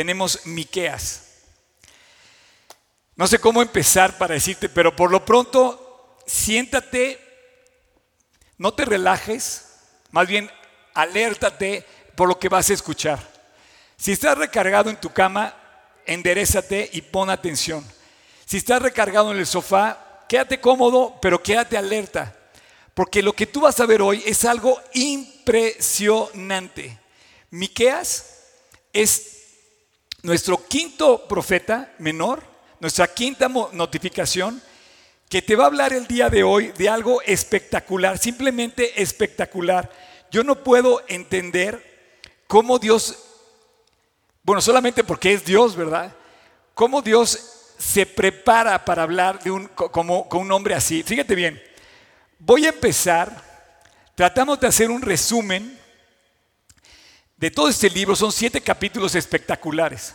tenemos Miqueas. No sé cómo empezar para decirte, pero por lo pronto siéntate, no te relajes, más bien alértate por lo que vas a escuchar. Si estás recargado en tu cama, enderezate y pon atención. Si estás recargado en el sofá, quédate cómodo, pero quédate alerta, porque lo que tú vas a ver hoy es algo impresionante. Miqueas es nuestro quinto profeta menor, nuestra quinta notificación, que te va a hablar el día de hoy de algo espectacular, simplemente espectacular. Yo no puedo entender cómo Dios, bueno, solamente porque es Dios, ¿verdad? Cómo Dios se prepara para hablar de un, como, con un hombre así. Fíjate bien, voy a empezar, tratamos de hacer un resumen de todo este libro, son siete capítulos espectaculares.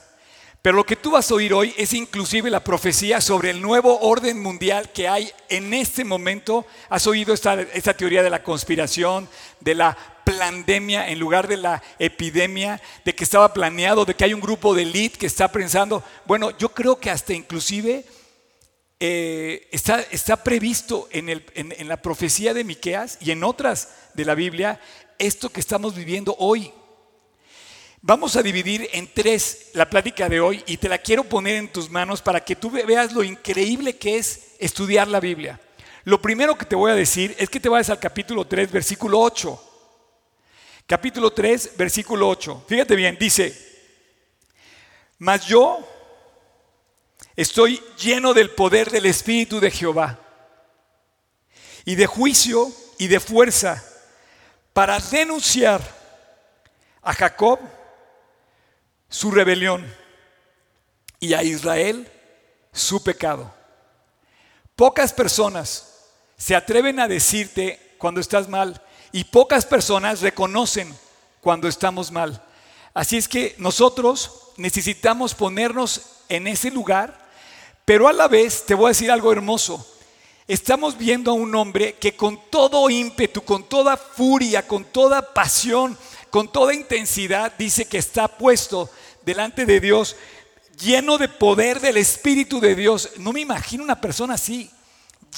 Pero lo que tú vas a oír hoy es inclusive la profecía sobre el nuevo orden mundial que hay en este momento. Has oído esta, teoría de la conspiración, de la pandemia en lugar de la epidemia, de que estaba planeado, de que hay un grupo de elite que está pensando. Bueno, yo creo que hasta inclusive eh, está, previsto en la profecía de Miqueas y en otras de la Biblia esto que estamos viviendo hoy. Vamos a dividir en tres la plática de hoy y te la quiero poner en tus manos para que tú veas lo increíble que es estudiar la Biblia. Lo primero que te voy a decir es que te vayas al capítulo 3, versículo 8. Capítulo 3, versículo 8. Fíjate bien, dice, mas yo estoy lleno del poder del Espíritu de Jehová y de juicio y de fuerza para denunciar a Jacob su rebelión y a Israel su pecado. Pocas personas se atreven a decirte cuando estás mal y pocas personas reconocen cuando estamos mal. Así es que nosotros necesitamos ponernos en ese lugar, pero a la vez te voy a decir algo hermoso. Estamos viendo a un hombre que con todo ímpetu, con toda furia, con toda pasión, con toda intensidad dice que está puesto delante de Dios, lleno de poder del Espíritu de Dios. No me imagino una persona así,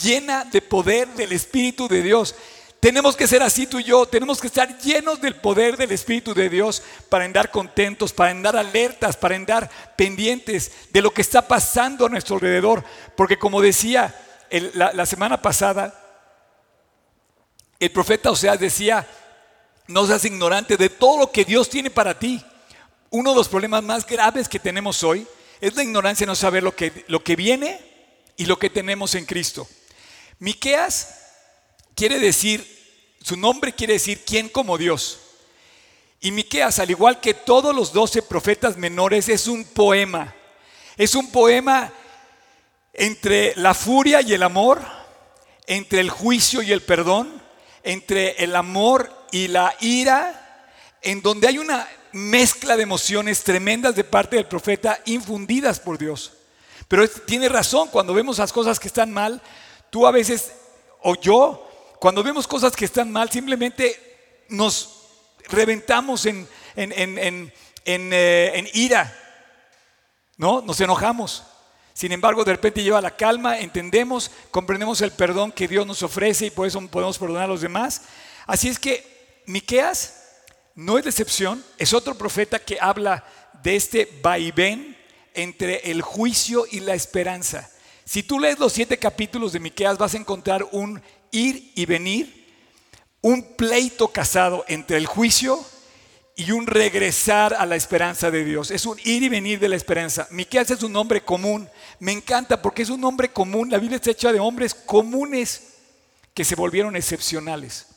llena de poder del Espíritu de Dios. Tenemos que ser así tú y yo, tenemos que estar llenos del poder del Espíritu de Dios para andar contentos, para andar alertas, para andar pendientes de lo que está pasando a nuestro alrededor. Porque como decía la, la semana pasada, el profeta Oseas decía, no seas ignorante de todo lo que Dios tiene para ti. Uno de los problemas más graves que tenemos hoy es la ignorancia no saber lo que, lo que viene y lo que tenemos en Cristo. Miqueas quiere decir, su nombre quiere decir quién como Dios. Y Miqueas, al igual que todos los doce profetas menores, es un poema. Es un poema entre la furia y el amor, entre el juicio y el perdón, entre el amor y la ira, en donde hay una mezcla de emociones tremendas de parte del profeta infundidas por Dios. Pero tiene razón, cuando vemos las cosas que están mal, tú a veces, o yo, cuando vemos cosas que están mal, simplemente nos reventamos en, en, eh, en ira, ¿no? Nos enojamos. Sin embargo, de repente lleva la calma, entendemos, comprendemos el perdón que Dios nos ofrece y por eso podemos perdonar a los demás. Así es que Miqueas no es decepción, es otro profeta que habla de este vaivén entre el juicio y la esperanza. Si tú lees los siete capítulos de Miqueas vas a encontrar un ir y venir, un pleito casado entre el juicio y un regresar a la esperanza de Dios. Es un ir y venir de la esperanza. Miqueas es un nombre común. Me encanta porque es un nombre común. La Biblia está hecha de hombres comunes que se volvieron excepcionales.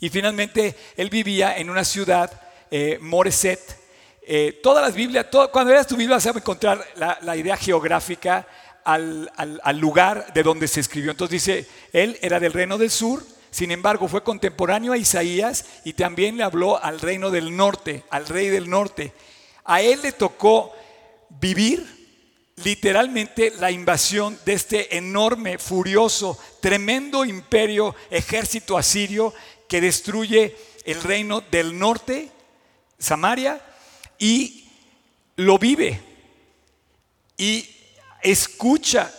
Y finalmente él vivía en una ciudad, eh, Moreset. Eh, todas las Biblias, cuando veas tu Biblia vas a encontrar la, idea geográfica al, al, lugar de donde se escribió. Entonces dice, él era del reino del sur, sin embargo, fue contemporáneo a Isaías y también le habló al reino del norte, al rey del norte. A él le tocó vivir literalmente la invasión de este enorme, furioso, tremendo imperio, ejército asirio que destruye el reino del norte, Samaria, y lo vive y escucha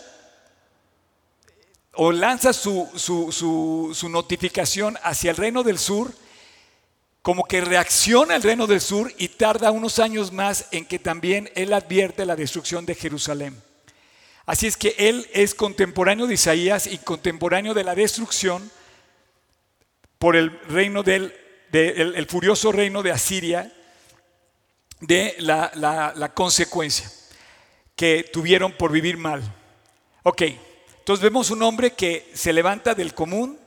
o lanza su, su, notificación hacia el reino del sur, como que reacciona el reino del sur y tarda unos años más en que también él advierte la destrucción de Jerusalén. Así es que él es contemporáneo de Isaías y contemporáneo de la destrucción por el reino del el, furioso reino de Asiria, de la, consecuencia que tuvieron por vivir mal. Ok, entonces vemos un hombre que se levanta del común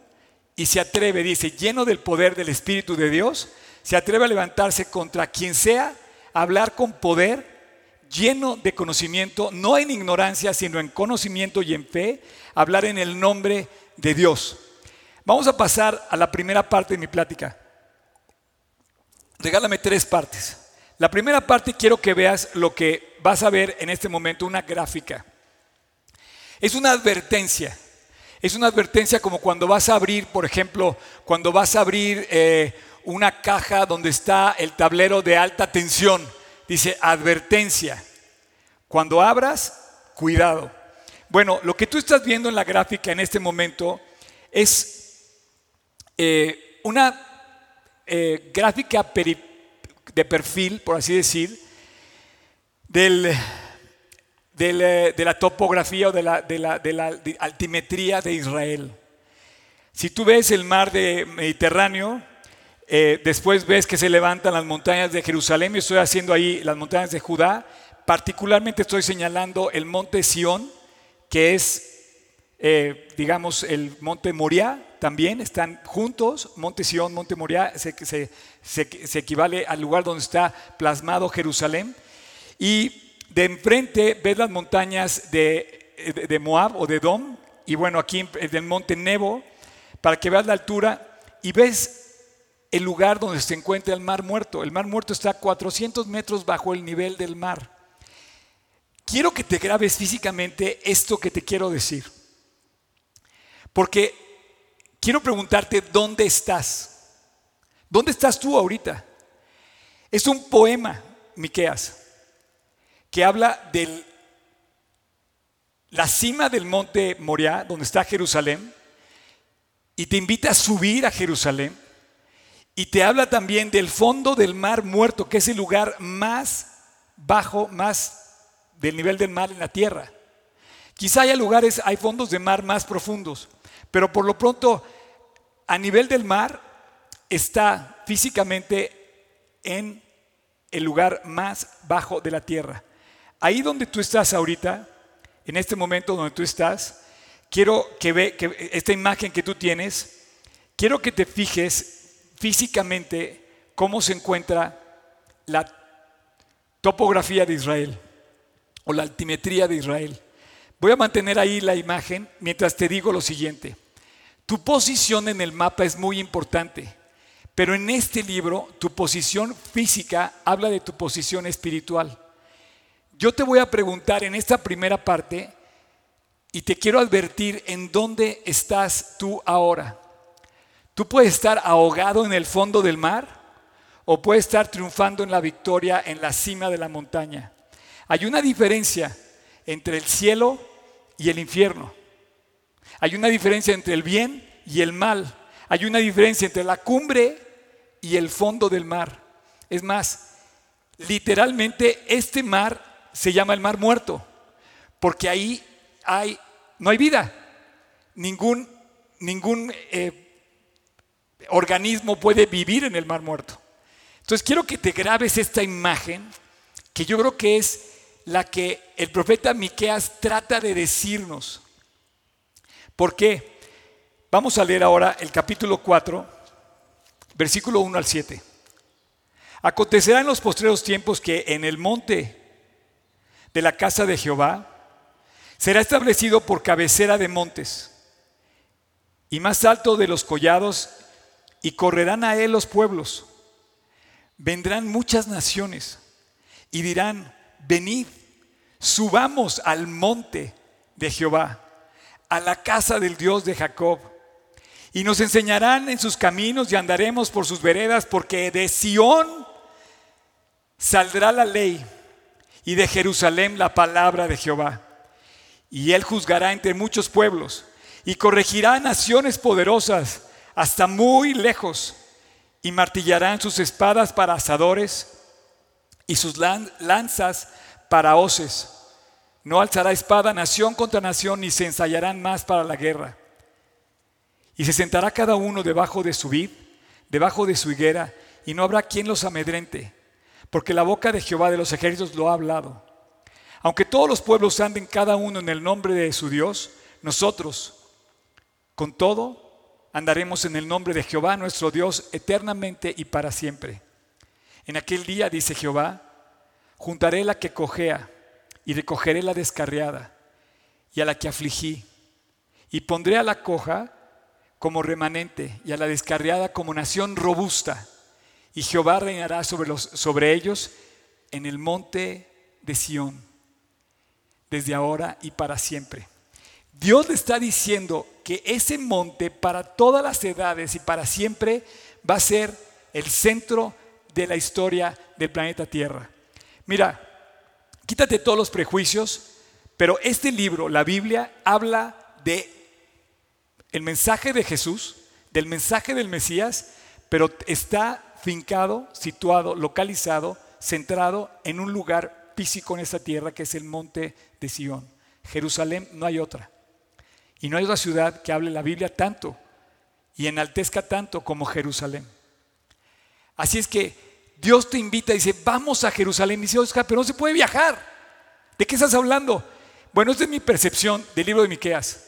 y se atreve, dice, lleno del poder del Espíritu de Dios, se atreve a levantarse contra quien sea, a hablar con poder, lleno de conocimiento, no en ignorancia, sino en conocimiento y en fe, hablar en el nombre de Dios. Vamos a pasar a la primera parte de mi plática. Regálame tres partes. La primera parte quiero que veas lo que vas a ver en este momento, una gráfica. Es una advertencia. Es una advertencia como cuando vas a abrir, por ejemplo, cuando vas a abrir eh, una caja donde está el tablero de alta tensión. Dice advertencia. Cuando abras, cuidado. Bueno, lo que tú estás viendo en la gráfica en este momento es eh, una eh, gráfica de perfil, por así decir, del, eh, de la topografía o de la, altimetría de Israel. Si tú ves el mar de Mediterráneo, después ves que se levantan las montañas de Jerusalén, y estoy haciendo ahí las montañas de Judá, particularmente estoy señalando el monte Sión, que es, digamos, el monte Moriah, también están juntos, Monte Sión, Monte Moriah, se, se, equivale al lugar donde está plasmado Jerusalén. Y de enfrente ves las montañas de, de, Moab o de Dom, y bueno, aquí del Monte Nebo, para que veas la altura y ves el lugar donde se encuentra el Mar Muerto. El Mar Muerto está a 400 metros bajo el nivel del mar. Quiero que te grabes físicamente esto que te quiero decir. Porque quiero preguntarte dónde estás. ¿Dónde estás tú ahorita? Es un poema, Miqueas, que habla de la cima del monte Moriah, donde está Jerusalén, y te invita a subir a Jerusalén. Y te habla también del fondo del mar muerto, que es el lugar más bajo, más del nivel del mar en la tierra. Quizá haya lugares, hay fondos de mar más profundos. Pero por lo pronto, a nivel del mar, está físicamente en el lugar más bajo de la tierra. Ahí donde tú estás ahorita, en este momento donde tú estás, quiero que ve que esta imagen que tú tienes, quiero que te fijes físicamente cómo se encuentra la topografía de Israel o la altimetría de Israel. Voy a mantener ahí la imagen mientras te digo lo siguiente. Tu posición en el mapa es muy importante, pero en este libro tu posición física habla de tu posición espiritual. Yo te voy a preguntar en esta primera parte y te quiero advertir en dónde estás tú ahora. Tú puedes estar ahogado en el fondo del mar o puedes estar triunfando en la victoria en la cima de la montaña. Hay una diferencia entre el cielo y el infierno. Hay una diferencia entre el bien y el mal. Hay una diferencia entre la cumbre y el fondo del mar. Es más, literalmente este mar se llama el mar muerto, porque ahí hay, no hay vida. Ningún, ningún eh, organismo puede vivir en el mar muerto. Entonces quiero que te grabes esta imagen, que yo creo que es la que el profeta Miqueas trata de decirnos. ¿Por qué? Vamos a leer ahora el capítulo 4, versículo 1 al 7. Acontecerá en los postreros tiempos que en el monte de la casa de Jehová será establecido por cabecera de montes y más alto de los collados y correrán a él los pueblos. Vendrán muchas naciones y dirán, venid, subamos al monte de Jehová, a la casa del Dios de Jacob, y nos enseñarán en sus caminos y andaremos por sus veredas, porque de Sión saldrá la ley y de Jerusalén la palabra de Jehová. Y él juzgará entre muchos pueblos y corregirá naciones poderosas hasta muy lejos y martillarán sus espadas para asadores y sus lanzas para hoces. No alzará espada nación contra nación ni se ensayarán más para la guerra. Y se sentará cada uno debajo de su vid, debajo de su higuera, y no habrá quien los amedrente, porque la boca de Jehová de los ejércitos lo ha hablado. Aunque todos los pueblos anden cada uno en el nombre de su Dios, nosotros, con todo, andaremos en el nombre de Jehová nuestro Dios eternamente y para siempre. En aquel día, dice Jehová, juntaré la que cojea y recogeré la descarriada y a la que afligí, y pondré a la coja como remanente y a la descarriada como nación robusta, y Jehová reinará sobre, los, sobre ellos en el monte de Sión, desde ahora y para siempre. Dios le está diciendo que ese monte para todas las edades y para siempre va a ser el centro de la historia del planeta Tierra. Mira, quítate todos los prejuicios, pero este libro, la Biblia, habla de el mensaje de Jesús, del mensaje del Mesías, pero está fincado, situado, localizado, centrado en un lugar físico en esta tierra que es el monte de Sión. Jerusalén no hay otra. Y no hay otra ciudad que hable la Biblia tanto y enaltezca tanto como Jerusalén. Así es que Dios te invita y dice, vamos a Jerusalén. Y dice, Oscar, pero no se puede viajar. ¿De qué estás hablando? Bueno, esta es mi percepción del libro de Miqueas.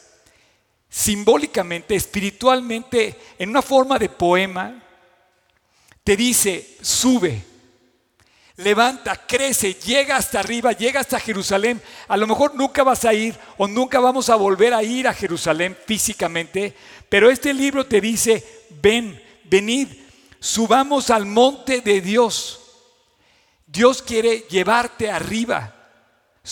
Simbólicamente, espiritualmente, en una forma de poema, te dice, sube, levanta, crece, llega hasta arriba, llega hasta Jerusalén. A lo mejor nunca vas a ir o nunca vamos a volver a ir a Jerusalén físicamente, pero este libro te dice, ven, venid, subamos al monte de Dios. Dios quiere llevarte arriba,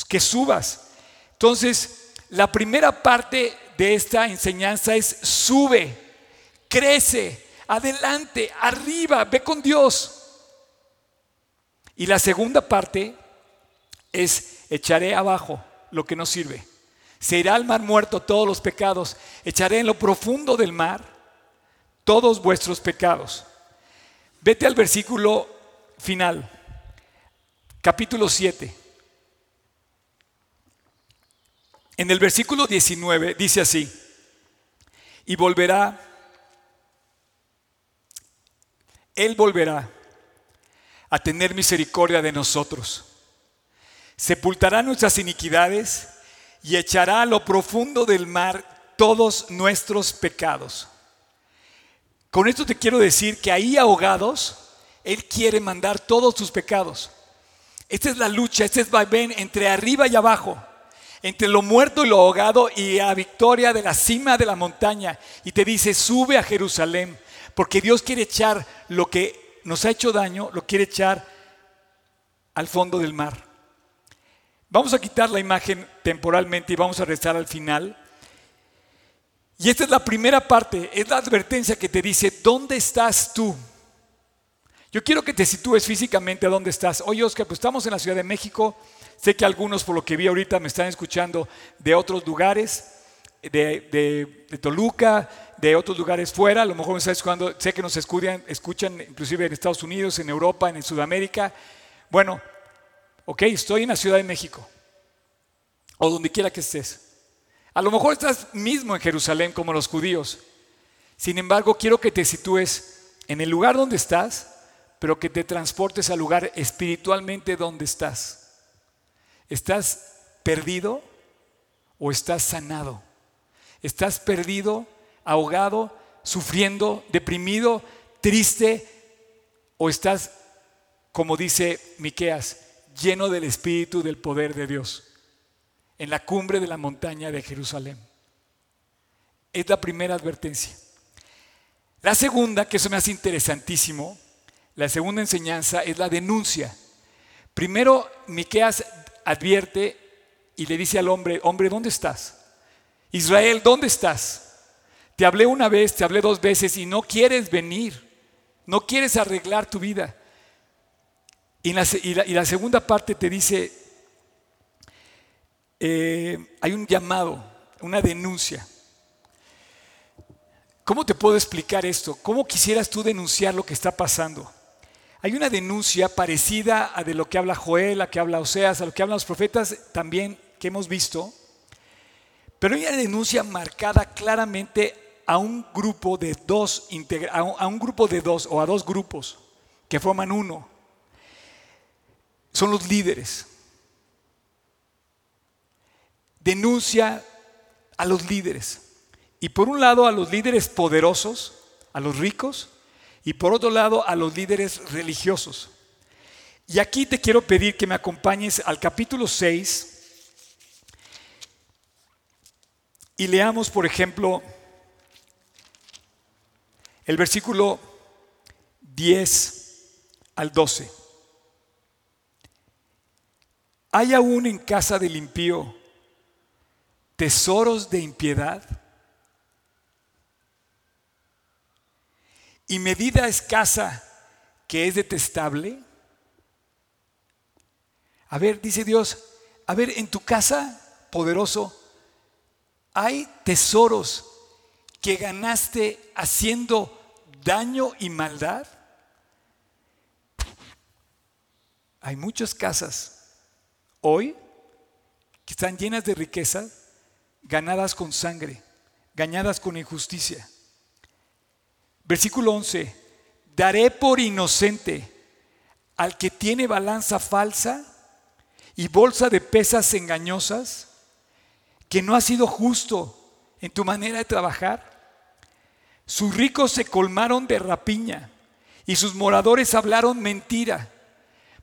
que subas. Entonces, la primera parte de esta enseñanza es sube, crece, adelante, arriba, ve con Dios. Y la segunda parte es echaré abajo lo que no sirve. Se irá al mar muerto todos los pecados. Echaré en lo profundo del mar todos vuestros pecados. Vete al versículo final, capítulo 7. En el versículo 19 dice así, y volverá, Él volverá a tener misericordia de nosotros. Sepultará nuestras iniquidades y echará a lo profundo del mar todos nuestros pecados. Con esto te quiero decir que ahí ahogados, Él quiere mandar todos tus pecados. Esta es la lucha, este es vaivén entre arriba y abajo, entre lo muerto y lo ahogado y la victoria de la cima de la montaña. Y te dice, sube a Jerusalén, porque Dios quiere echar lo que nos ha hecho daño, lo quiere echar al fondo del mar. Vamos a quitar la imagen temporalmente y vamos a rezar al final. Y esta es la primera parte, es la advertencia que te dice, ¿dónde estás tú? Yo quiero que te sitúes físicamente a dónde estás. Oye, Oscar, pues estamos en la Ciudad de México. Sé que algunos, por lo que vi ahorita, me están escuchando de otros lugares, de, Toluca, de otros lugares fuera. A lo mejor me están escuchando, sé que nos escuchan, escuchan inclusive en Estados Unidos, en Europa, en Sudamérica. Bueno, ok, estoy en la Ciudad de México, o donde quiera que estés. A lo mejor estás mismo en Jerusalén como los judíos. Sin embargo, quiero que te sitúes en el lugar donde estás, pero que te transportes al lugar espiritualmente donde estás. ¿Estás perdido o estás sanado? ¿Estás perdido, ahogado, sufriendo, deprimido, triste o estás como dice Miqueas, lleno del espíritu del poder de Dios? En la cumbre de la montaña de Jerusalén. Es la primera advertencia. La segunda, que eso me hace interesantísimo, la segunda enseñanza es la denuncia. Primero, Miqueas advierte y le dice al hombre, hombre, ¿dónde estás? Israel, ¿dónde estás? Te hablé una vez, te hablé dos veces y no quieres venir, no quieres arreglar tu vida. Y la, y la segunda parte te dice, eh, hay un llamado, una denuncia. ¿Cómo te puedo explicar esto? ¿Cómo quisieras tú denunciar lo que está pasando? Hay una denuncia parecida a de lo que habla Joel, a que habla Oseas, a lo que hablan los profetas también que hemos visto, pero hay una denuncia marcada claramente a un grupo de dos, a un grupo de dos o a dos grupos que forman uno. Son los líderes. Denuncia a los líderes. Y por un lado a los líderes poderosos, a los ricos, y por otro lado a los líderes religiosos. Y aquí te quiero pedir que me acompañes al capítulo 6 y leamos, por ejemplo, el versículo 10 al 12. ¿Hay aún en casa del impío tesoros de impiedad? y medida escasa que es detestable? A ver, dice Dios, a ver, en tu casa, poderoso, hay tesoros que ganaste haciendo daño y maldad. Hay muchas casas hoy que están llenas de riqueza, ganadas con sangre, ganadas con injusticia. Versículo 11, daré por inocente al que tiene balanza falsa y bolsa de pesas engañosas, que no ha sido justo en tu manera de trabajar. Sus ricos se colmaron de rapiña y sus moradores hablaron mentira.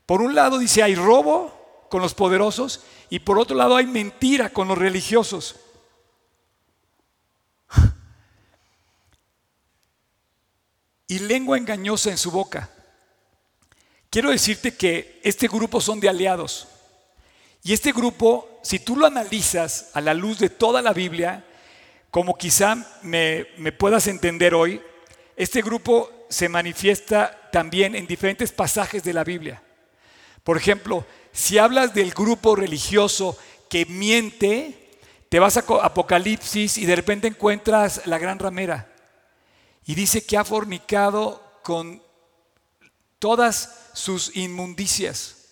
Por un lado dice hay robo con los poderosos y por otro lado hay mentira con los religiosos. Y lengua engañosa en su boca. Quiero decirte que este grupo son de aliados. Y este grupo, si tú lo analizas a la luz de toda la Biblia, como quizá me, puedas entender hoy, este grupo se manifiesta también en diferentes pasajes de la Biblia. Por ejemplo, si hablas del grupo religioso que miente, te vas a Apocalipsis y de repente encuentras la gran ramera. Y dice que ha fornicado con todas sus inmundicias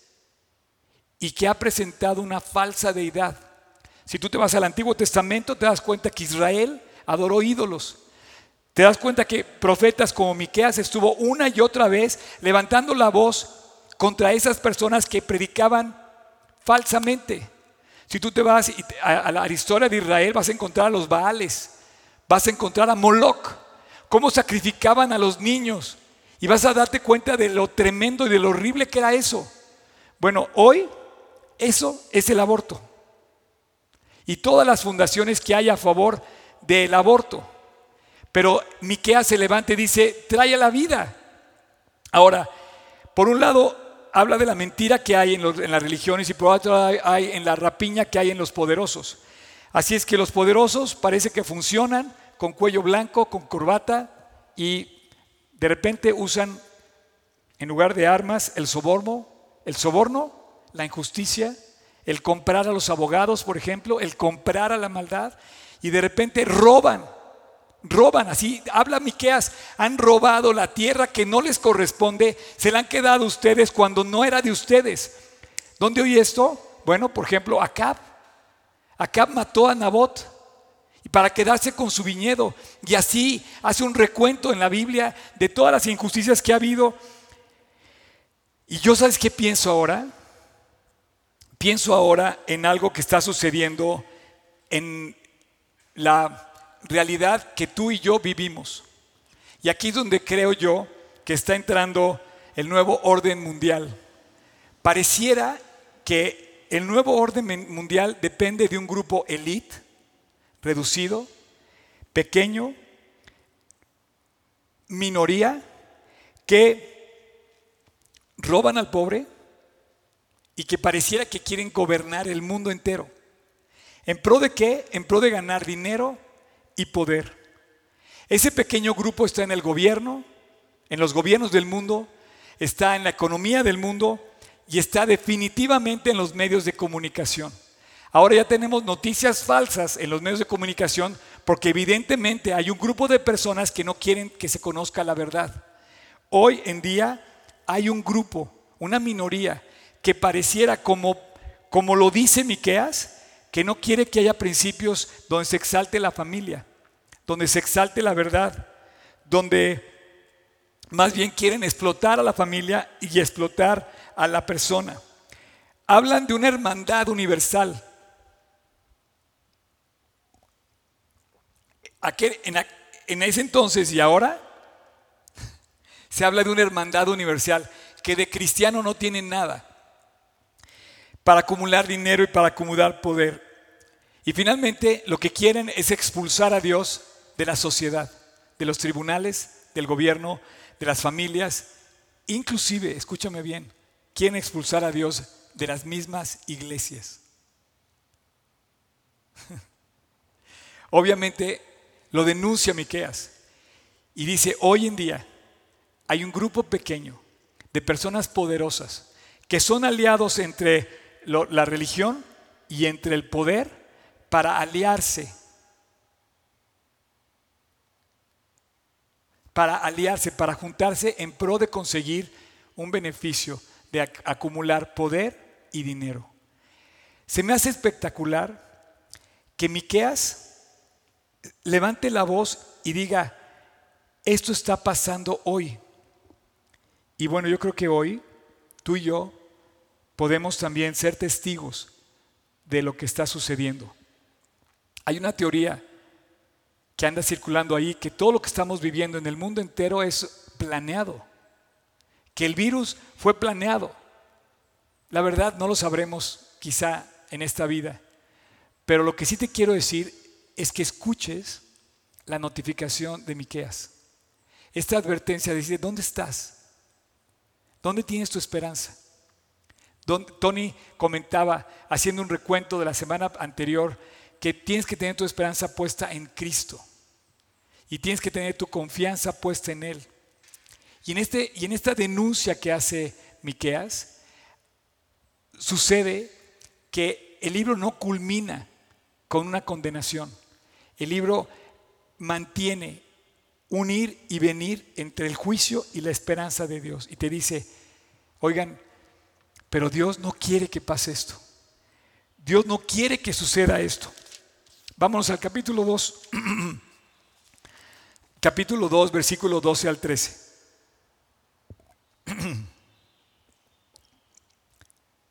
y que ha presentado una falsa deidad. Si tú te vas al Antiguo Testamento, te das cuenta que Israel adoró ídolos. Te das cuenta que profetas como Miqueas estuvo una y otra vez levantando la voz contra esas personas que predicaban falsamente. Si tú te vas a la historia de Israel, vas a encontrar a los Baales, vas a encontrar a Moloch, cómo sacrificaban a los niños. Y vas a darte cuenta de lo tremendo y de lo horrible que era eso. Bueno, hoy eso es el aborto. Y todas las fundaciones que hay a favor del aborto. Pero Miquea se levanta y dice, trae a la vida. Ahora, por un lado, habla de la mentira que hay en, en, las religiones y por otro lado hay en la rapiña que hay en los poderosos. Así es que los poderosos parece que funcionan, con cuello blanco, con corbata y de repente usan en lugar de armas el soborno, el soborno, la injusticia, el comprar a los abogados, por ejemplo, el comprar a la maldad y de repente roban, roban, así habla Miqueas, han robado la tierra que no les corresponde, se la han quedado ustedes cuando no era de ustedes. ¿Dónde oí esto? Bueno, por ejemplo, Acab. Acab mató a Nabot para quedarse con su viñedo. Y así hace un recuento en la Biblia de todas las injusticias que ha habido. Y yo sabes qué pienso ahora? Pienso ahora en algo que está sucediendo en la realidad que tú y yo vivimos. Y aquí es donde creo yo que está entrando el nuevo orden mundial. Pareciera que el nuevo orden mundial depende de un grupo elite reducido, pequeño, minoría, que roban al pobre y que pareciera que quieren gobernar el mundo entero. ¿En pro de qué? En pro de ganar dinero y poder. Ese pequeño grupo está en el gobierno, en los gobiernos del mundo, está en la economía del mundo y está definitivamente en los medios de comunicación. Ahora ya tenemos noticias falsas en los medios de comunicación porque evidentemente hay un grupo de personas que no quieren que se conozca la verdad. Hoy en día hay un grupo, una minoría, que pareciera como, como lo dice Miqueas, que no quiere que haya principios donde se exalte la familia, donde se exalte la verdad, donde más bien quieren explotar a la familia y explotar a la persona. Hablan de una hermandad universal. En ese entonces y ahora se habla de una hermandad universal que de cristiano no tiene nada para acumular dinero y para acumular poder. Y finalmente lo que quieren es expulsar a Dios de la sociedad, de los tribunales, del gobierno, de las familias, inclusive, escúchame bien, quieren expulsar a Dios de las mismas iglesias. Obviamente lo denuncia Miqueas y dice, hoy en día hay un grupo pequeño de personas poderosas que son aliados entre la religión y entre el poder para aliarse para aliarse, para juntarse en pro de conseguir un beneficio, de acumular poder y dinero. Se me hace espectacular que Miqueas levante la voz y diga, esto está pasando hoy. Y bueno, yo creo que hoy tú y yo podemos también ser testigos de lo que está sucediendo. Hay una teoría que anda circulando ahí, que todo lo que estamos viviendo en el mundo entero es planeado, que el virus fue planeado. La verdad no lo sabremos quizá en esta vida, pero lo que sí te quiero decir es que escuches la notificación de Miqueas. Esta advertencia dice, ¿dónde estás? ¿Dónde tienes tu esperanza? Tony comentaba, haciendo un recuento de la semana anterior, que tienes que tener tu esperanza puesta en Cristo y tienes que tener tu confianza puesta en Él. Y en, este, y en esta denuncia que hace Miqueas, sucede que el libro no culmina con una condenación. El libro mantiene un ir y venir entre el juicio y la esperanza de Dios. Y te dice, oigan, pero Dios no quiere que pase esto. Dios no quiere que suceda esto. Vámonos al capítulo 2. capítulo 2, versículo 12 al 13.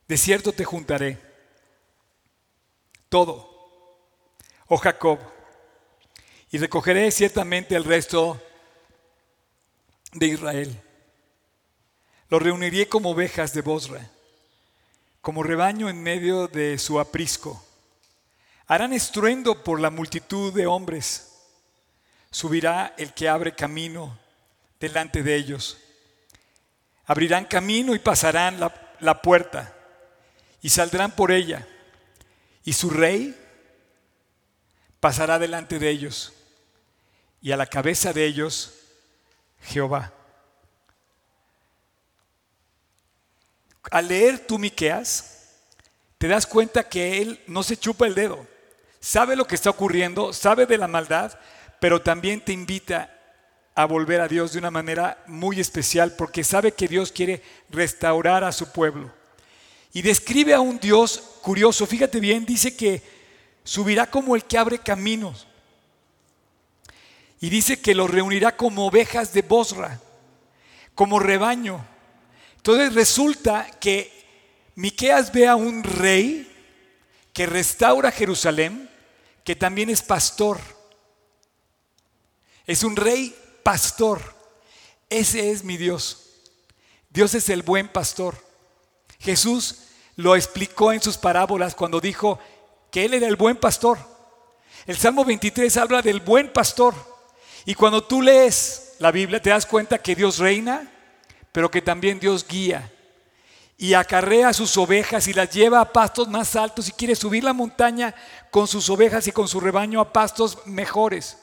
De cierto te juntaré todo, oh Jacob, y recogeré ciertamente el resto de Israel. Lo reuniré como ovejas de Bosra, como rebaño en medio de su aprisco. Harán estruendo por la multitud de hombres subirá el que abre camino delante de ellos. Abrirán camino y pasarán la, puerta y saldrán por ella. Y su rey pasará delante de ellos y a la cabeza de ellos Jehová. Al leer tú Miqueas, te das cuenta que él no se chupa el dedo. Sabe lo que está ocurriendo, sabe de la maldad, pero también te invita a volver a Dios de una manera muy especial porque sabe que Dios quiere restaurar a su pueblo. Y describe a un Dios curioso, fíjate bien, dice que subirá como el que abre caminos. Y dice que los reunirá como ovejas de Bosra, como rebaño. Entonces resulta que Miqueas ve a un rey que restaura Jerusalén, que también es pastor. Es un rey pastor. Ese es mi Dios. Dios es el buen pastor. Jesús lo explicó en sus parábolas cuando dijo que Él era el buen pastor. El Salmo 23 habla del buen pastor. Y cuando tú lees la Biblia te das cuenta que Dios reina, pero que también Dios guía. Y acarrea sus ovejas y las lleva a pastos más altos y quiere subir la montaña con sus ovejas y con su rebaño a pastos mejores.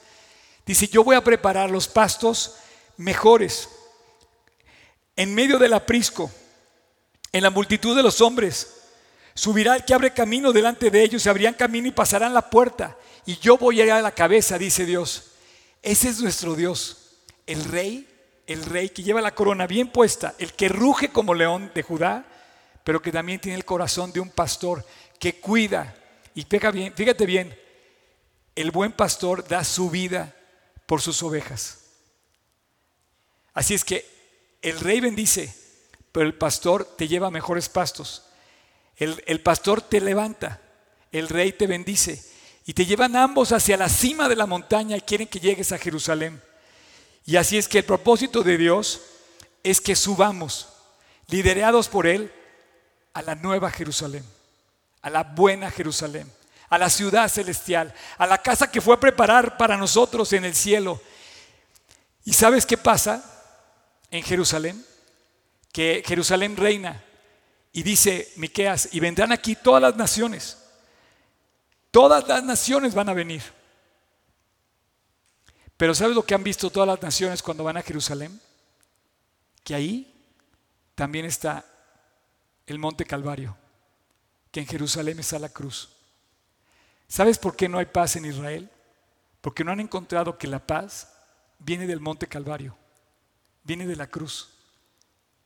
Dice, yo voy a preparar los pastos mejores. En medio del aprisco, en la multitud de los hombres, Subirá el que abre camino delante de ellos, se abrirán camino y pasarán la puerta. Y yo voy a ir a la cabeza, dice Dios. Ese es nuestro Dios, el rey, el rey que lleva la corona bien puesta, el que ruge como león de Judá, pero que también tiene el corazón de un pastor que cuida. Y fíjate bien, el buen pastor da su vida por sus ovejas. Así es que el rey bendice, pero el pastor te lleva mejores pastos. El, pastor te levanta, el rey te bendice y te llevan ambos hacia la cima de la montaña y quieren que llegues a Jerusalén. Y así es que el propósito de Dios es que subamos, liderados por Él, a la nueva Jerusalén, a la buena Jerusalén, a la ciudad celestial, a la casa que fue a preparar para nosotros en el cielo. ¿Y sabes qué pasa en Jerusalén? Que Jerusalén reina y dice Miqueas, y vendrán aquí todas las naciones. Todas las naciones van a venir. Pero ¿sabes lo que han visto todas las naciones cuando van a Jerusalén? Que ahí también está el monte Calvario, que en Jerusalén está la cruz. ¿Sabes por qué no hay paz en Israel? Porque no han encontrado que la paz viene del monte Calvario, viene de la cruz.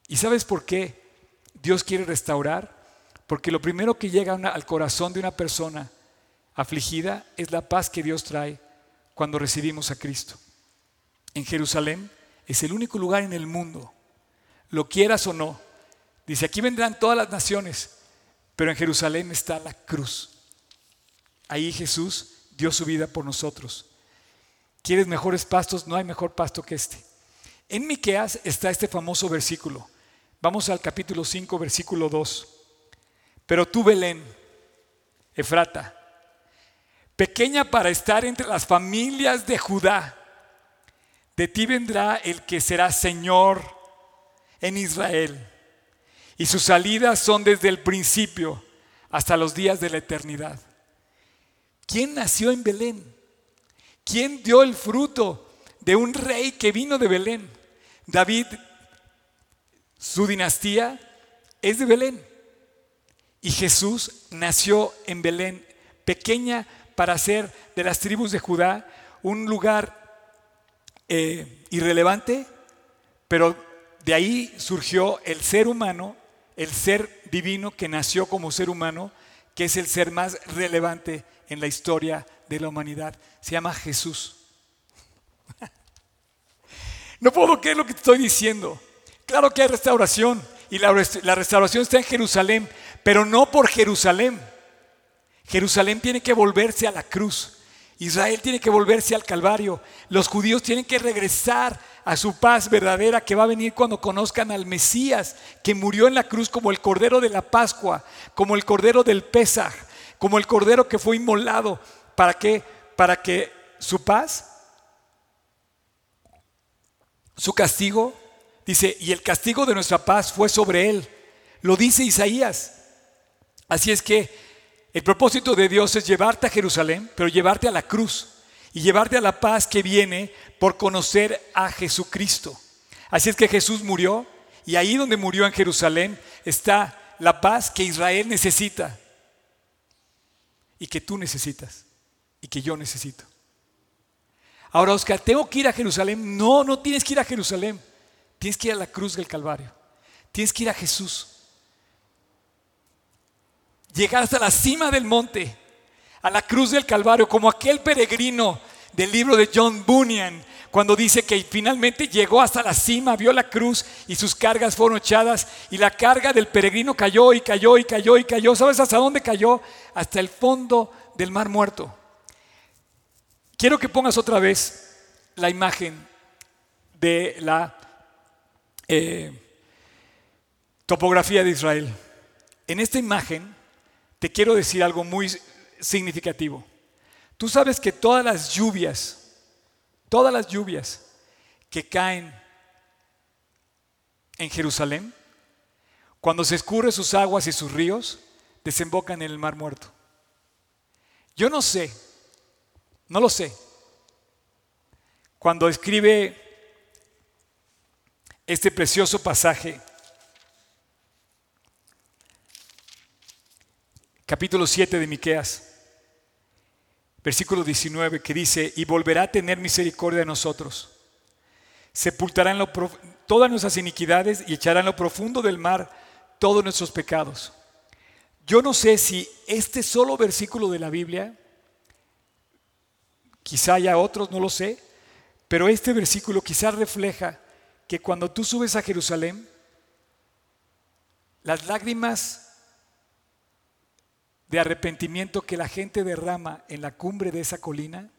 ¿Y sabes por qué? Dios quiere restaurar, porque lo primero que llega al corazón de una persona afligida es la paz que Dios trae cuando recibimos a Cristo. En Jerusalén es el único lugar en el mundo, lo quieras o no. Dice, aquí vendrán todas las naciones, pero en Jerusalén está la cruz. Ahí Jesús dio su vida por nosotros. ¿Quieres mejores pastos? No hay mejor pasto que este. En Miqueas está este famoso versículo. Vamos al capítulo 5, versículo 2. Pero tú, Belén, Efrata, pequeña para estar entre las familias de Judá, de ti vendrá el que será Señor en Israel. Y sus salidas son desde el principio hasta los días de la eternidad. ¿Quién nació en Belén? ¿Quién dio el fruto de un rey que vino de Belén? David su dinastía es de Belén. Y Jesús nació en Belén, pequeña para ser de las tribus de Judá un lugar eh, irrelevante, pero de ahí surgió el ser humano, el ser divino que nació como ser humano, que es el ser más relevante en la historia de la humanidad. Se llama Jesús. No puedo creer lo que te estoy diciendo. Claro que hay restauración y la, restauración está en Jerusalén, pero no por Jerusalén. Jerusalén tiene que volverse a la cruz. Israel tiene que volverse al Calvario. Los judíos tienen que regresar a su paz verdadera que va a venir cuando conozcan al Mesías, que murió en la cruz como el Cordero de la Pascua, como el Cordero del Pesaj, como el Cordero que fue inmolado. ¿Para qué? Para que su paz, su castigo Dice, y el castigo de nuestra paz fue sobre él. Lo dice Isaías. Así es que el propósito de Dios es llevarte a Jerusalén, pero llevarte a la cruz y llevarte a la paz que viene por conocer a Jesucristo. Así es que Jesús murió y ahí donde murió en Jerusalén está la paz que Israel necesita y que tú necesitas y que yo necesito. Ahora, Oscar, ¿tengo que ir a Jerusalén? No, no tienes que ir a Jerusalén. Tienes que ir a la cruz del Calvario. Tienes que ir a Jesús. Llegar hasta la cima del monte, a la cruz del Calvario, como aquel peregrino del libro de John Bunyan, cuando dice que finalmente llegó hasta la cima, vio la cruz y sus cargas fueron echadas y la carga del peregrino cayó y cayó y cayó y cayó. ¿Sabes hasta dónde cayó? Hasta el fondo del mar muerto. Quiero que pongas otra vez la imagen de la eh, topografía de Israel. En esta imagen te quiero decir algo muy significativo. Tú sabes que todas las lluvias, todas las lluvias que caen en Jerusalén, cuando se escurren sus aguas y sus ríos, desembocan en el mar muerto. Yo no sé, no lo sé. Cuando escribe este precioso pasaje. Capítulo 7 de Miqueas, versículo 19, que dice, y volverá a tener misericordia de nosotros. Sepultará en lo todas nuestras iniquidades y echará en lo profundo del mar todos nuestros pecados. Yo no sé si este solo versículo de la Biblia, quizá haya otros, no lo sé, pero este versículo quizá refleja que cuando tú subes a Jerusalén, las lágrimas de arrepentimiento que la gente derrama en la cumbre de esa colina,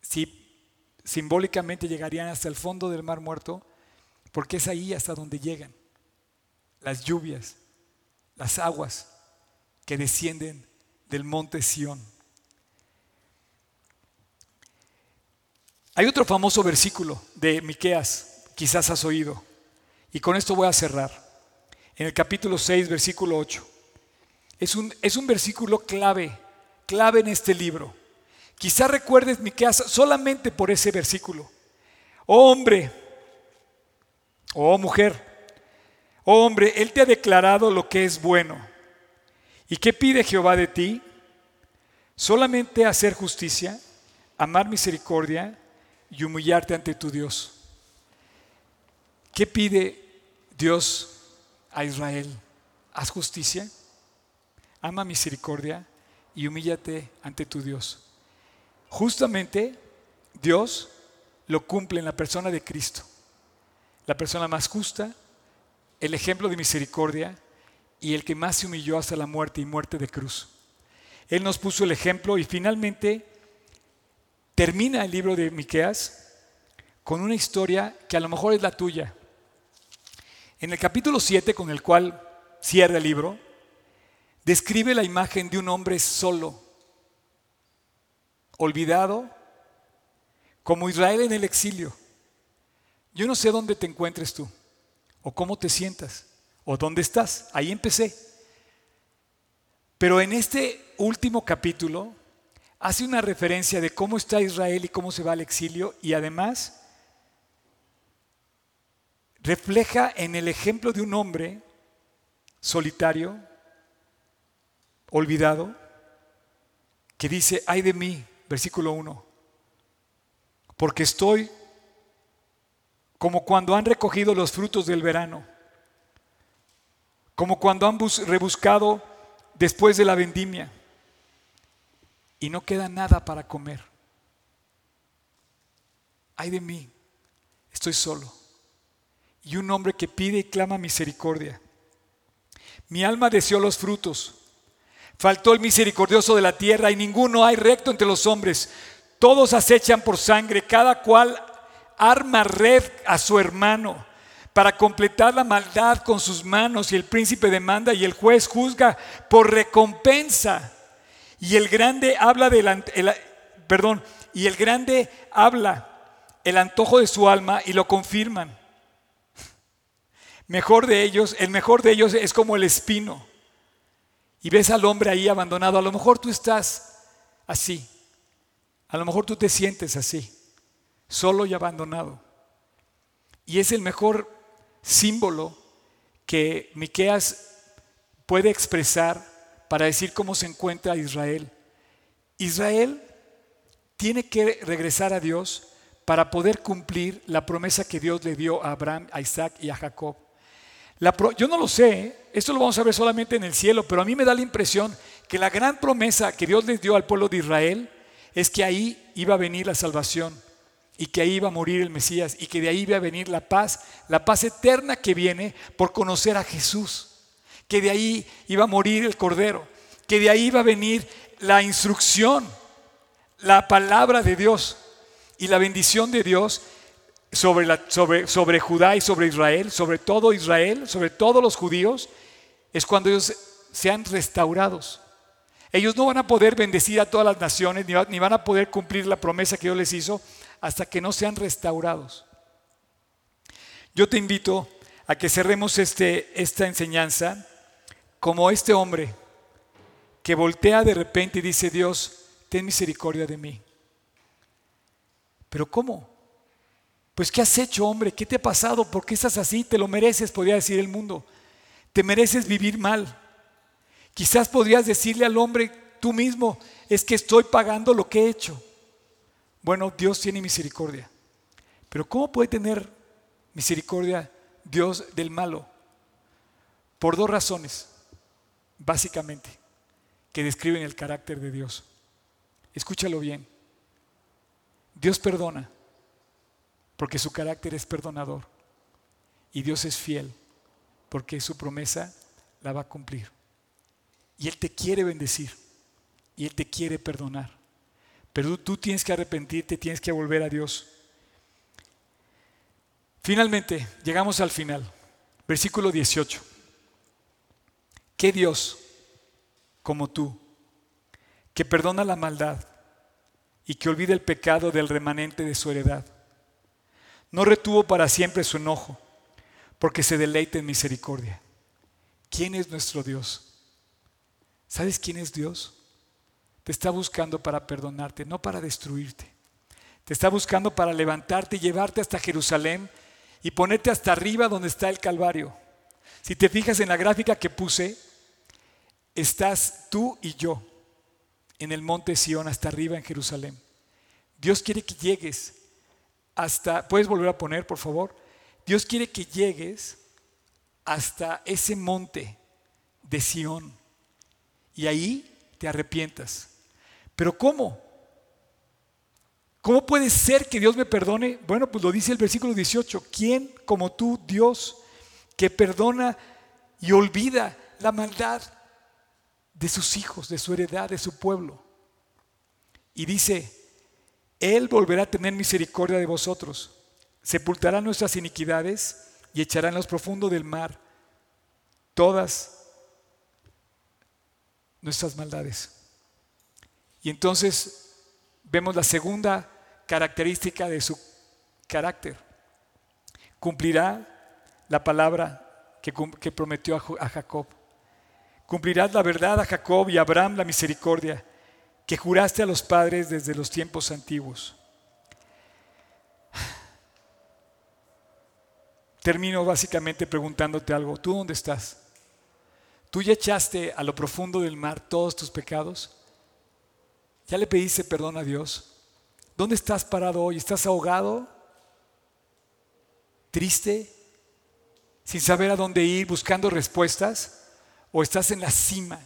si simbólicamente llegarían hasta el fondo del mar muerto, porque es ahí hasta donde llegan las lluvias, las aguas que descienden del monte Sión. Hay otro famoso versículo de Miqueas, quizás has oído, y con esto voy a cerrar. En el capítulo 6, versículo 8. Es un, es un versículo clave, clave en este libro. Quizás recuerdes Miqueas solamente por ese versículo. Oh hombre, oh mujer, oh hombre, Él te ha declarado lo que es bueno. ¿Y qué pide Jehová de ti? Solamente hacer justicia, amar misericordia y humillarte ante tu Dios. ¿Qué pide Dios a Israel? Haz justicia, ama misericordia y humíllate ante tu Dios. Justamente Dios lo cumple en la persona de Cristo, la persona más justa, el ejemplo de misericordia y el que más se humilló hasta la muerte y muerte de cruz. Él nos puso el ejemplo y finalmente termina el libro de Miqueas con una historia que a lo mejor es la tuya. En el capítulo 7 con el cual cierra el libro, describe la imagen de un hombre solo, olvidado, como Israel en el exilio. Yo no sé dónde te encuentres tú o cómo te sientas, o dónde estás. Ahí empecé. Pero en este último capítulo hace una referencia de cómo está Israel y cómo se va al exilio y además refleja en el ejemplo de un hombre solitario, olvidado, que dice, ay de mí, versículo 1, porque estoy como cuando han recogido los frutos del verano, como cuando han rebuscado después de la vendimia y no queda nada para comer. Ay de mí, estoy solo. Y un hombre que pide y clama misericordia. Mi alma deseó los frutos. Faltó el misericordioso de la tierra y ninguno hay recto entre los hombres. Todos acechan por sangre, cada cual arma red a su hermano para completar la maldad con sus manos y el príncipe demanda y el juez juzga por recompensa. Y el grande habla del perdón, y el grande habla el antojo de su alma y lo confirman. Mejor de ellos, el mejor de ellos es como el espino. Y ves al hombre ahí abandonado, a lo mejor tú estás así. A lo mejor tú te sientes así solo y abandonado. Y es el mejor símbolo que Miqueas puede expresar para decir cómo se encuentra Israel. Israel tiene que regresar a Dios para poder cumplir la promesa que Dios le dio a Abraham, a Isaac y a Jacob. yo no lo sé, ¿eh? Esto lo vamos a ver solamente en el cielo, pero a mí me da la impresión que la gran promesa que Dios les dio al pueblo de Israel es que ahí iba a venir la salvación y que ahí iba a morir el Mesías y que de ahí iba a venir la paz, la paz eterna que viene por conocer a Jesús, que de ahí iba a morir el Cordero, que de ahí iba a venir la instrucción, la palabra de Dios y la bendición de Dios sobre, sobre, sobre Judá y sobre Israel, sobre todo Israel, sobre todos los judíos, es cuando ellos sean restaurados. Ellos no van a poder bendecir a todas las naciones, ni van a poder cumplir la promesa que Dios les hizo hasta que no sean restaurados. Yo te invito a que cerremos este, esta enseñanza como este hombre que voltea de repente y dice, Dios, ten misericordia de mí. Pero ¿cómo? Pues ¿qué has hecho, hombre? ¿Qué te ha pasado? ¿Por qué estás así? Te lo mereces, podría decir el mundo. Te mereces vivir mal. Quizás podrías decirle al hombre tú mismo, es que estoy pagando lo que he hecho. Bueno, Dios tiene misericordia. Pero ¿cómo puede tener misericordia Dios del malo? Por dos razones, básicamente, que describen el carácter de Dios. Escúchalo bien. Dios perdona porque su carácter es perdonador. Y Dios es fiel porque su promesa la va a cumplir. Y Él te quiere bendecir. Y Él te quiere perdonar. Pero tú tienes que arrepentirte, tienes que volver a Dios. Finalmente, llegamos al final. Versículo 18. ¿Qué Dios como tú, que perdona la maldad y que olvida el pecado del remanente de su heredad? No retuvo para siempre su enojo, porque se deleita en misericordia. ¿Quién es nuestro Dios? ¿Sabes quién es Dios? Te está buscando para perdonarte, no para destruirte. Te está buscando para levantarte y llevarte hasta Jerusalén y ponerte hasta arriba donde está el Calvario. Si te fijas en la gráfica que puse, estás tú y yo en el monte Sión, hasta arriba en Jerusalén. Dios quiere que llegues hasta, ¿puedes volver a poner, por favor? Dios quiere que llegues hasta ese monte de Sión y ahí te arrepientas. Pero ¿cómo? ¿Cómo puede ser que Dios me perdone? Bueno, pues lo dice el versículo 18. ¿Quién como tú, Dios, que perdona y olvida la maldad de sus hijos, de su heredad, de su pueblo? Y dice, Él volverá a tener misericordia de vosotros, sepultará nuestras iniquidades y echará en los profundos del mar todas nuestras maldades. Y entonces vemos la segunda característica de su carácter. Cumplirá la palabra que, que prometió a Jacob. Cumplirás la verdad a Jacob y a Abraham la misericordia que juraste a los padres desde los tiempos antiguos. Termino básicamente preguntándote algo. ¿Tú dónde estás? ¿Tú ya echaste a lo profundo del mar todos tus pecados? ¿Ya le pediste perdón a Dios? ¿Dónde estás parado hoy? ¿Estás ahogado? ¿Triste? ¿Sin saber a dónde ir, buscando respuestas? ¿O estás en la cima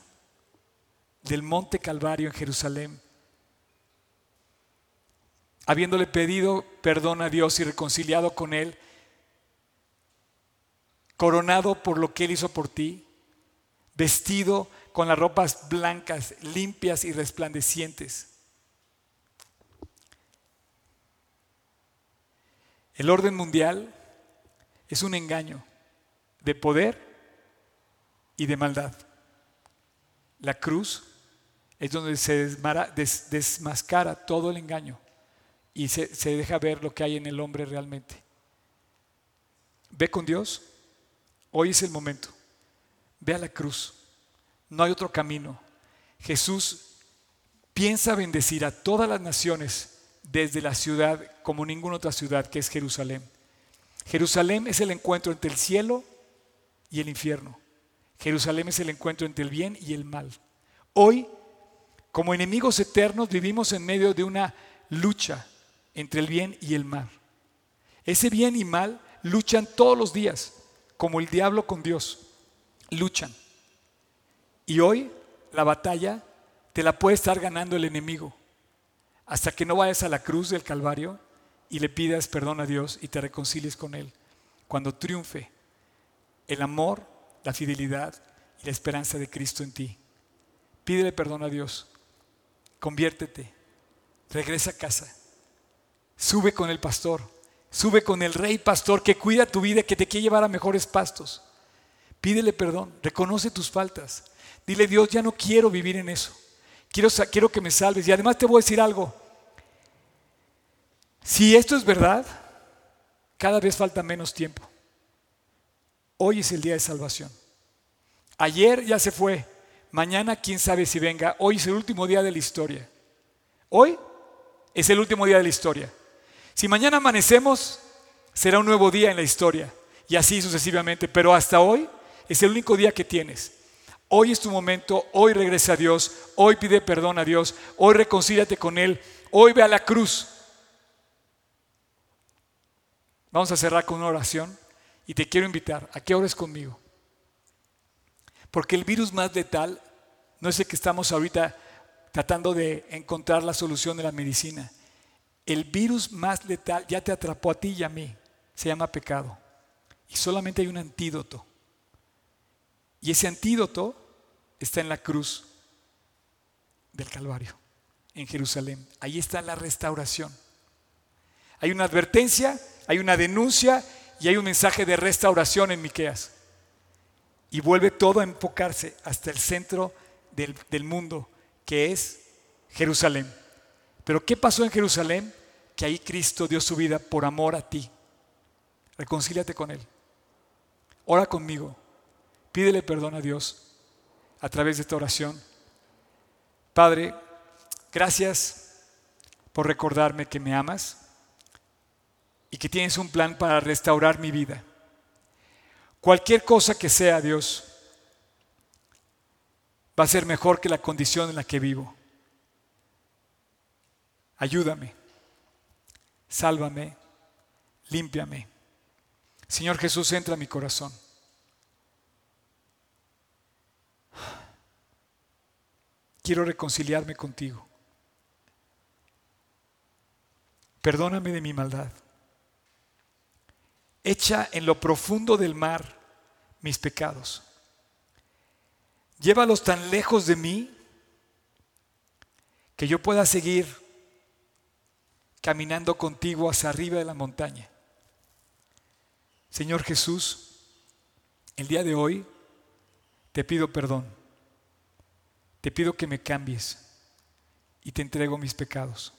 del monte Calvario en Jerusalén? Habiéndole pedido perdón a Dios y reconciliado con Él, coronado por lo que Él hizo por ti, vestido con las ropas blancas, limpias y resplandecientes. El orden mundial es un engaño de poder y de maldad. La cruz es donde se desmascara todo el engaño y se, deja ver lo que hay en el hombre realmente. Ve con Dios, hoy es el momento. Ve a la cruz. No hay otro camino. Jesús piensa bendecir a todas las naciones desde la ciudad como ninguna otra ciudad que es Jerusalén. Jerusalén es el encuentro entre el cielo y el infierno. Jerusalén es el encuentro entre el bien y el mal. Hoy, como enemigos eternos, vivimos en medio de una lucha entre el bien y el mal. Ese bien y mal luchan todos los días, como el diablo con Dios luchan. Y hoy la batalla te la puede estar ganando el enemigo. Hasta que no vayas a la cruz del Calvario y le pidas perdón a Dios y te reconcilies con Él. Cuando triunfe el amor, la fidelidad y la esperanza de Cristo en ti. Pídele perdón a Dios. Conviértete. Regresa a casa. Sube con el pastor. Sube con el rey pastor que cuida tu vida, que te quiere llevar a mejores pastos. Pídele perdón, reconoce tus faltas. Dile, Dios, ya no quiero vivir en eso. Quiero, quiero que me salves. Y además te voy a decir algo. Si esto es verdad, cada vez falta menos tiempo. Hoy es el día de salvación. Ayer ya se fue. Mañana quién sabe si venga. Hoy es el último día de la historia. Hoy es el último día de la historia. Si mañana amanecemos, será un nuevo día en la historia. Y así sucesivamente. Pero hasta hoy es el único día que tienes. Hoy es tu momento, hoy regresa a Dios, hoy pide perdón a Dios, hoy reconcíliate con Él, hoy ve a la cruz. Vamos a cerrar con una oración y te quiero invitar a que ores conmigo. Porque el virus más letal no es el que estamos ahorita tratando de encontrar la solución de la medicina. El virus más letal ya te atrapó a ti y a mí. Se llama pecado. Y solamente hay un antídoto. Y ese antídoto está en la cruz del Calvario, en Jerusalén. Ahí está la restauración. Hay una advertencia, hay una denuncia y hay un mensaje de restauración en Miqueas. Y vuelve todo a enfocarse hasta el centro del, del mundo, que es Jerusalén. Pero ¿qué pasó en Jerusalén? Que ahí Cristo dio su vida por amor a ti. Reconcíliate con Él. Ora conmigo. Pídele perdón a Dios a través de esta oración. Padre, gracias por recordarme que me amas y que tienes un plan para restaurar mi vida. Cualquier cosa que sea, Dios, va a ser mejor que la condición en la que vivo. Ayúdame, sálvame, límpiame. Señor Jesús, entra a mi corazón. Quiero reconciliarme contigo. Perdóname de mi maldad. Echa en lo profundo del mar mis pecados. Llévalos tan lejos de mí que yo pueda seguir caminando contigo hacia arriba de la montaña. Señor Jesús, el día de hoy te pido perdón. Te pido que me cambies y te entrego mis pecados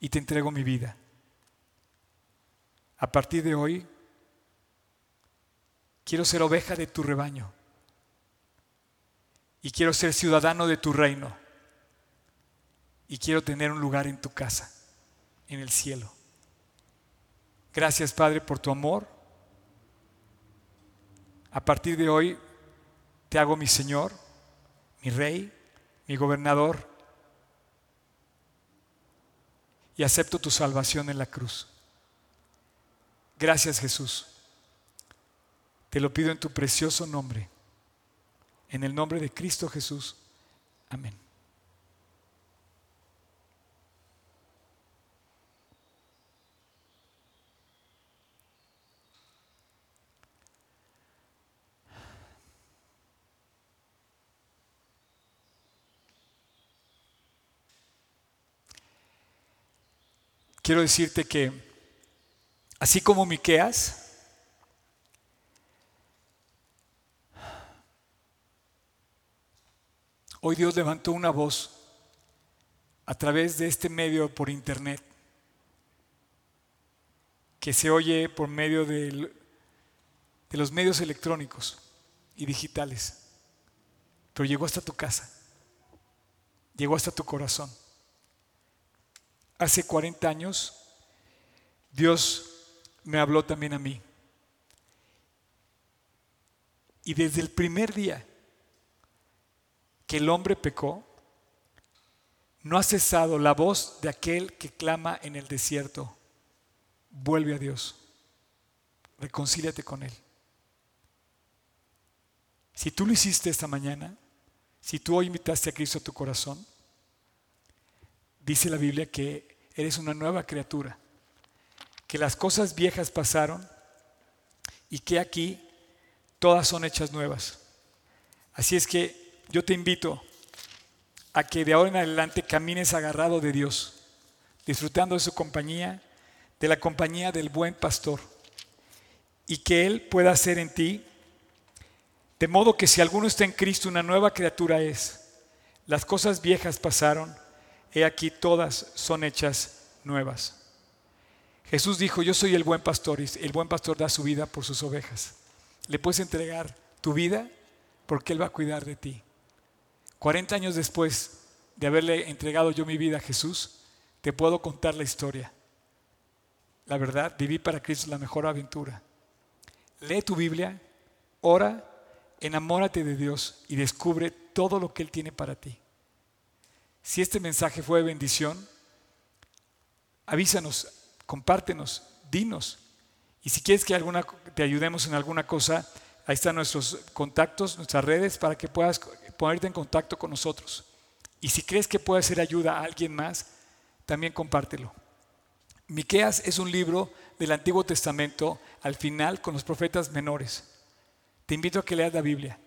y te entrego mi vida. A partir de hoy, quiero ser oveja de tu rebaño y quiero ser ciudadano de tu reino y quiero tener un lugar en tu casa, en el cielo. Gracias Padre por tu amor. A partir de hoy te hago mi Señor, mi Rey, mi gobernador y acepto tu salvación en la cruz. Gracias Jesús. Te lo pido en tu precioso nombre. En el nombre de Cristo Jesús. Amén. Quiero decirte que así como Miqueas Hoy Dios levantó una voz a través de este medio por internet que se oye por medio de, los medios electrónicos y digitales, pero llegó hasta tu casa, llegó hasta tu corazón. Hace 40 años Dios me habló también a mí. Y desde el primer día que el hombre pecó, no ha cesado la voz de aquel que clama en el desierto. Vuelve a Dios. Reconcíliate con Él. Si tú lo hiciste esta mañana, si tú hoy invitaste a Cristo a tu corazón, dice la Biblia que eres una nueva criatura, que las cosas viejas pasaron y que aquí todas son hechas nuevas. Así es que yo te invito a que de ahora en adelante camines agarrado de Dios, disfrutando de su compañía, de la compañía del buen pastor, y que Él pueda hacer en ti, de modo que si alguno está en Cristo, una nueva criatura es. Las cosas viejas pasaron, he aquí todas son hechas nuevas. Jesús dijo, yo soy el buen pastor y el buen pastor da su vida por sus ovejas. Le puedes entregar tu vida porque Él va a cuidar de ti. 40 años después de haberle entregado yo mi vida a Jesús, te puedo contar la historia. La verdad, viví para Cristo la mejor aventura. Lee tu Biblia, ora enamórate de Dios y descubre todo lo que Él tiene para ti. Si este mensaje fue de bendición, avísanos, compártenos, dinos. Y si quieres que alguna, te ayudemos en alguna cosa, ahí están nuestros contactos, nuestras redes, para que puedas ponerte en contacto con nosotros. Y si crees que puede ser ayuda a alguien más, también compártelo. Miqueas es un libro del Antiguo Testamento al final con los profetas menores. Te invito a que leas la Biblia,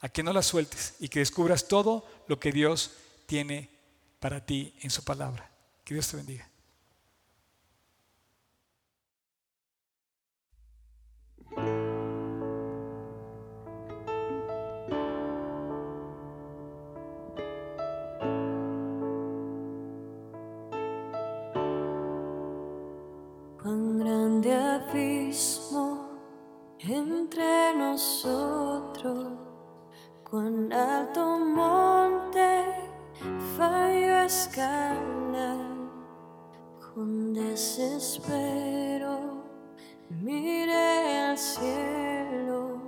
a que no la sueltes y que descubras todo lo que Dios tiene para ti en su palabra. Que Dios te bendiga. Cuán grande abismo entre nosotros, cuán alto monte fallo escalar, con desespero miré al cielo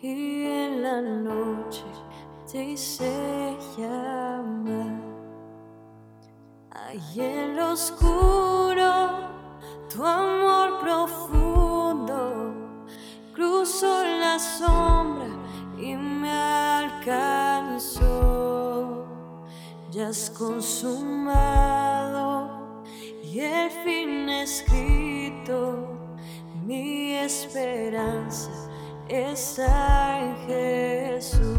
y en la noche te hice llamar. Ahí en lo oscuro, tu amor profundo cruzó la sombra y me alcanzó. Ya es consumado y el fin escrito, mi esperanza está en Jesús.